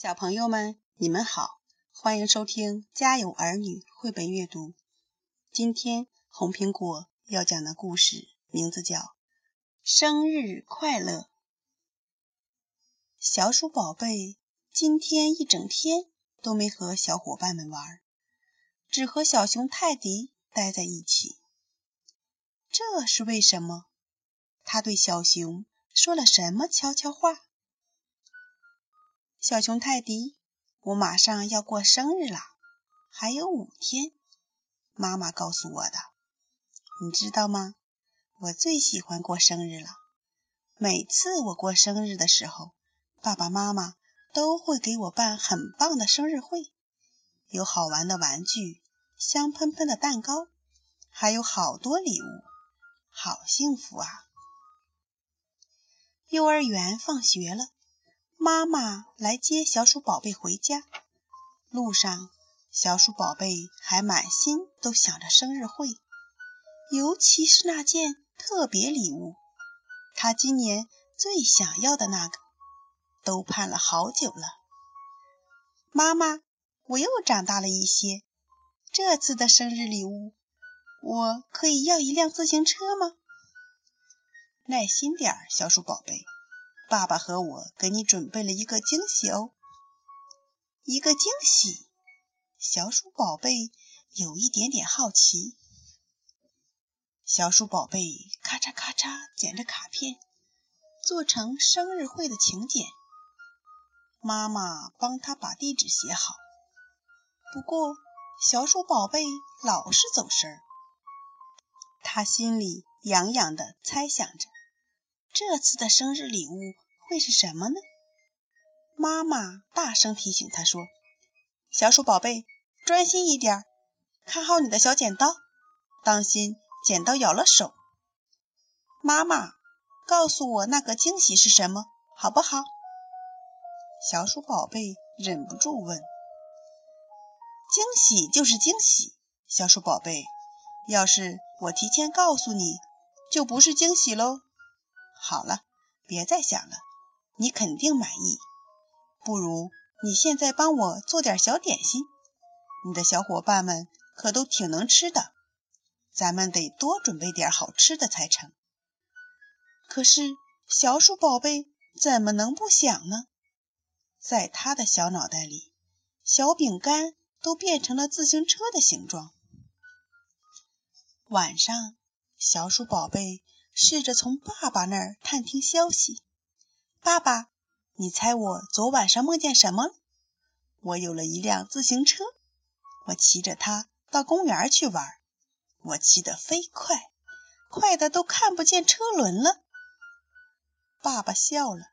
小朋友们，你们好，欢迎收听《家有儿女》绘本阅读。今天红苹果要讲的故事名字叫《生日快乐》。小鼠宝贝今天一整天都没和小伙伴们玩，只和小熊泰迪待在一起。这是为什么？他对小熊说了什么悄悄话？小熊泰迪，我马上要过生日了，还有五天。妈妈告诉我的，你知道吗？我最喜欢过生日了。每次我过生日的时候，爸爸妈妈都会给我办很棒的生日会，有好玩的玩具，香喷喷的蛋糕，还有好多礼物，好幸福啊！幼儿园放学了。妈妈来接小鼠宝贝回家，路上小鼠宝贝还满心都想着生日会，尤其是那件特别礼物，他今年最想要的那个，都盼了好久了。妈妈，我又长大了一些，这次的生日礼物，我可以要一辆自行车吗？耐心点儿，小鼠宝贝。爸爸和我给你准备了一个惊喜哦，一个惊喜。小鼠宝贝有一点点好奇。小鼠宝贝咔嚓咔嚓剪着卡片，做成生日会的请柬。妈妈帮他把地址写好。不过小鼠宝贝老是走神儿，他心里痒痒的猜想着。这次的生日礼物会是什么呢？妈妈大声提醒他说：“小鼠宝贝，专心一点，看好你的小剪刀，当心剪刀咬了手。”妈妈，告诉我那个惊喜是什么，好不好？小鼠宝贝忍不住问：“惊喜就是惊喜，小鼠宝贝，要是我提前告诉你，就不是惊喜喽。”好了，别再想了，你肯定满意。不如你现在帮我做点小点心，你的小伙伴们可都挺能吃的，咱们得多准备点好吃的才成。可是小鼠宝贝怎么能不想呢？在他的小脑袋里，小饼干都变成了自行车的形状。晚上，小鼠宝贝。试着从爸爸那儿探听消息。爸爸，你猜我昨晚上梦见什么？我有了一辆自行车，我骑着它到公园去玩。我骑得飞快，快的都看不见车轮了。爸爸笑了。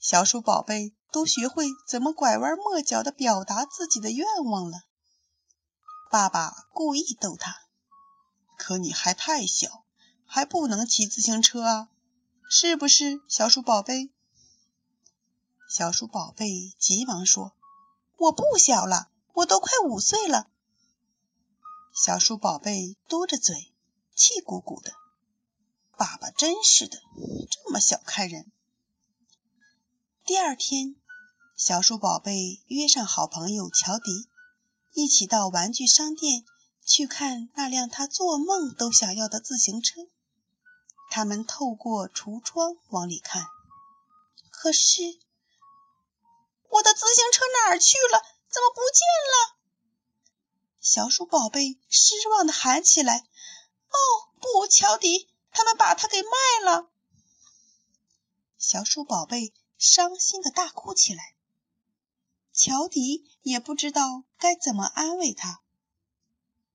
小鼠宝贝都学会怎么拐弯抹角的表达自己的愿望了。爸爸故意逗他，可你还太小。还不能骑自行车啊，是不是，小鼠宝贝？小鼠宝贝急忙说：“我不小了，我都快五岁了。”小鼠宝贝嘟着嘴，气鼓鼓的。爸爸真是的，这么小看人。第二天，小鼠宝贝约上好朋友乔迪，一起到玩具商店去看那辆他做梦都想要的自行车。他们透过橱窗往里看，可是我的自行车哪儿去了？怎么不见了？小鼠宝贝失望的喊起来：“哦，不，乔迪，他们把它给卖了！”小鼠宝贝伤心的大哭起来。乔迪也不知道该怎么安慰他。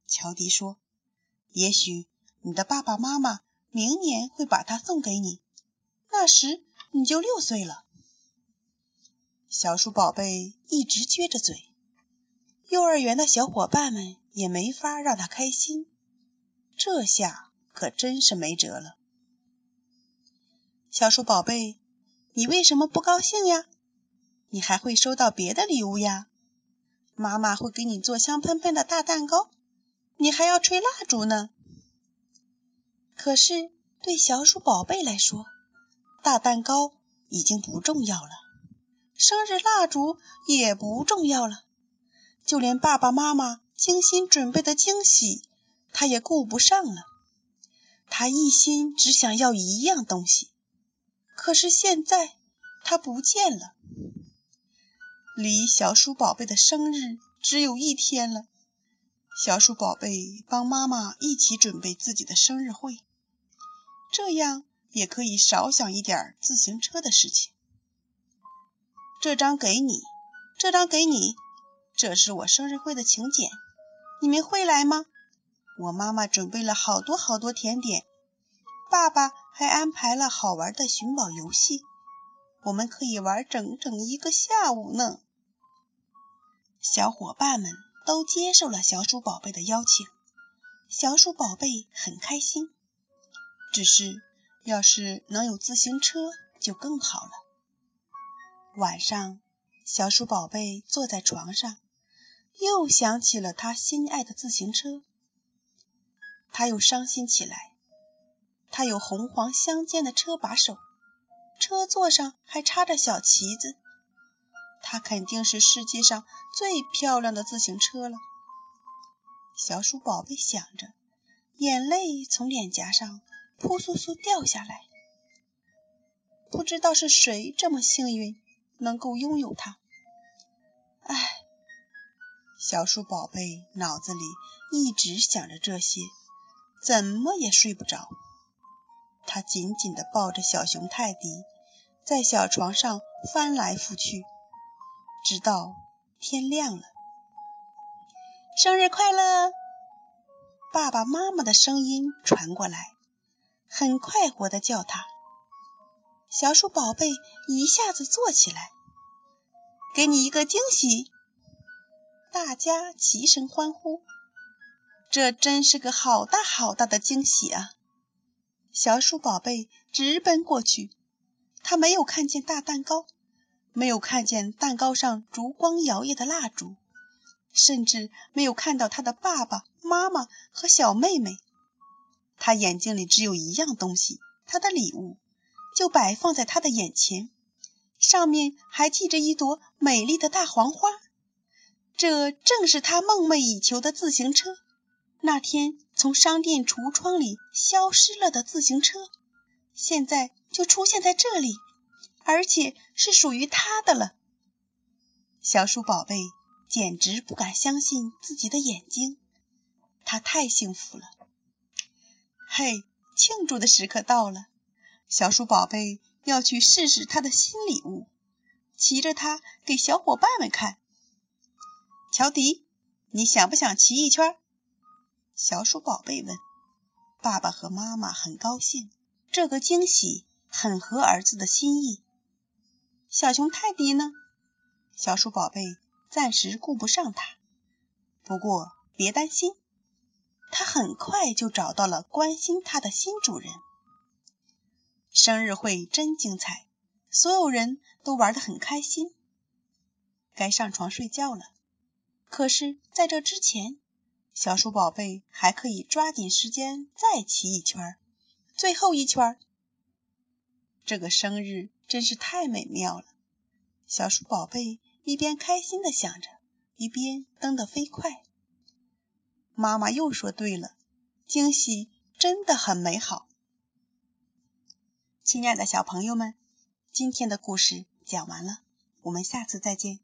乔迪说：“也许你的爸爸妈妈……”明年会把它送给你，那时你就六岁了。小鼠宝贝一直撅着嘴，幼儿园的小伙伴们也没法让他开心，这下可真是没辙了。小鼠宝贝，你为什么不高兴呀？你还会收到别的礼物呀？妈妈会给你做香喷喷的大蛋糕，你还要吹蜡烛呢。可是，对小鼠宝贝来说，大蛋糕已经不重要了。生日蜡烛也不重要了，就连爸爸妈妈精心准备的惊喜，他也顾不上了。他一心只想要一样东西，可是现在它不见了。离小鼠宝贝的生日只有一天了，小鼠宝贝帮妈妈一起准备自己的生日会，这样也可以少想一点自行车的事情。这张给你，这张给你，这是我生日会的请柬，你们会来吗？我妈妈准备了好多好多甜点，爸爸还安排了好玩的寻宝游戏，我们可以玩整整一个下午呢。小伙伴们都接受了小鼠宝贝的邀请，小鼠宝贝很开心。只是，要是能有自行车就更好了。晚上，小鼠宝贝坐在床上，又想起了他心爱的自行车。他又伤心起来。他有红黄相间的车把手，车座上还插着小旗子。它肯定是世界上最漂亮的自行车了。小鼠宝贝想着，眼泪从脸颊上扑簌簌掉下来。不知道是谁这么幸运，能够拥有它。唉，小鼠宝贝脑子里一直想着这些。怎么也睡不着，他紧紧地抱着小熊泰迪，在小床上翻来覆去，直到天亮了。生日快乐！爸爸妈妈的声音传过来，很快活的叫他。小鼠宝贝一下子坐起来，给你一个惊喜！大家齐声欢呼。这真是个好大好大的惊喜啊！小鼠宝贝直奔过去，他没有看见大蛋糕，没有看见蛋糕上烛光摇曳的蜡烛，甚至没有看到他的爸爸妈妈和小妹妹。他眼睛里只有一样东西，他的礼物就摆放在他的眼前，上面还系着一朵美丽的大黄花。这正是他梦寐以求的自行车。那天从商店橱窗里消失了的自行车，现在就出现在这里，而且是属于他的了。小鼠宝贝简直不敢相信自己的眼睛，他太幸福了。嘿，庆祝的时刻到了，小鼠宝贝要去试试他的新礼物，骑着它给小伙伴们看。乔迪，你想不想骑一圈？小鼠宝贝问：“爸爸和妈妈很高兴，这个惊喜很合儿子的心意。”小熊泰迪呢？小鼠宝贝暂时顾不上它，不过别担心，它很快就找到了关心它的新主人。生日会真精彩，所有人都玩得很开心。该上床睡觉了，可是在这之前。小鼠宝贝还可以抓紧时间再骑一圈，最后一圈。这个生日真是太美妙了。小鼠宝贝一边开心的想着，一边蹬得飞快。妈妈又说对了，惊喜真的很美好。亲爱的小朋友们，今天的故事讲完了，我们下次再见。